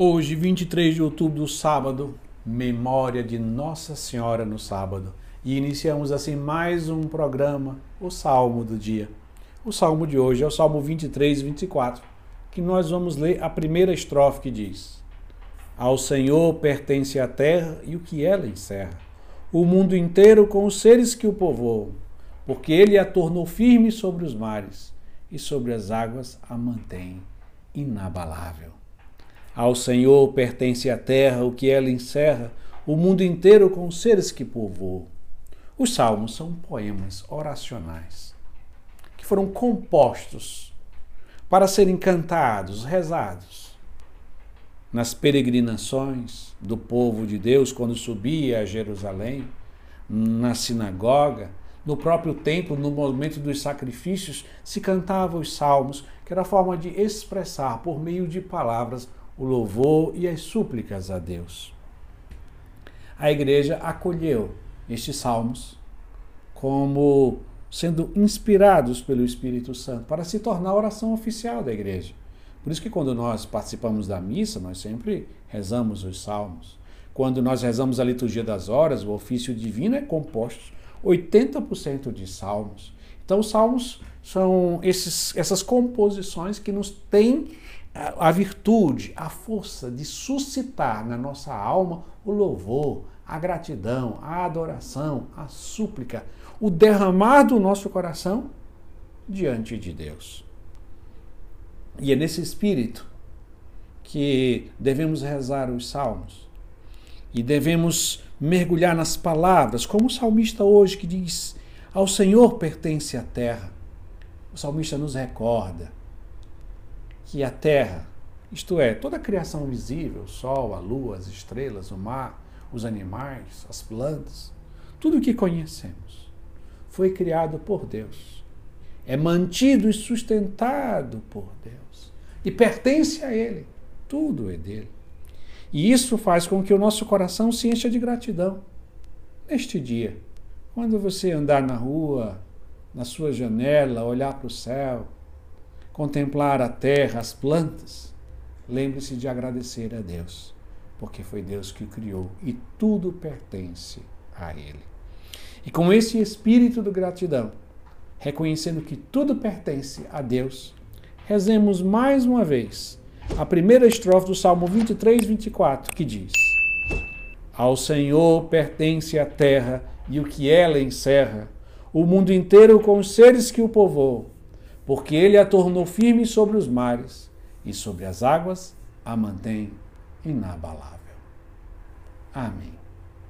Hoje, 23 de outubro, sábado, memória de Nossa Senhora no sábado. E iniciamos assim mais um programa, o Salmo do dia. O salmo de hoje é o Salmo 23 e 24, que nós vamos ler a primeira estrofe que diz: Ao Senhor pertence a terra e o que ela encerra, o mundo inteiro com os seres que o povoam, porque ele a tornou firme sobre os mares e sobre as águas a mantém inabalável. Ao Senhor pertence a terra, o que ela encerra, o mundo inteiro com os seres que povoam. Os salmos são poemas oracionais que foram compostos para serem cantados, rezados nas peregrinações do povo de Deus quando subia a Jerusalém, na sinagoga, no próprio templo, no momento dos sacrifícios, se cantavam os salmos, que era a forma de expressar por meio de palavras o louvor e as súplicas a Deus. A igreja acolheu estes salmos como sendo inspirados pelo Espírito Santo para se tornar a oração oficial da igreja. Por isso que quando nós participamos da missa, nós sempre rezamos os salmos. Quando nós rezamos a liturgia das horas, o ofício divino é composto 80% de salmos. Então, os salmos são esses, essas composições que nos têm a virtude, a força de suscitar na nossa alma o louvor, a gratidão, a adoração, a súplica, o derramar do nosso coração diante de Deus. E é nesse espírito que devemos rezar os salmos e devemos mergulhar nas palavras, como o salmista hoje que diz: Ao Senhor pertence a terra. O salmista nos recorda que a terra, isto é, toda a criação visível, o sol, a lua, as estrelas, o mar, os animais, as plantas, tudo o que conhecemos, foi criado por Deus. É mantido e sustentado por Deus. E pertence a Ele. Tudo é dele. E isso faz com que o nosso coração se encha de gratidão. Neste dia, quando você andar na rua, na sua janela, olhar para o céu, contemplar a terra, as plantas, lembre-se de agradecer a Deus, porque foi Deus que o criou e tudo pertence a Ele. E com esse espírito de gratidão, reconhecendo que tudo pertence a Deus, rezemos mais uma vez a primeira estrofe do Salmo 23, 24, que diz: Ao Senhor pertence a terra e o que ela encerra, o mundo inteiro com os seres que o povoam porque ele a tornou firme sobre os mares e sobre as águas a mantém inabalável. Amém.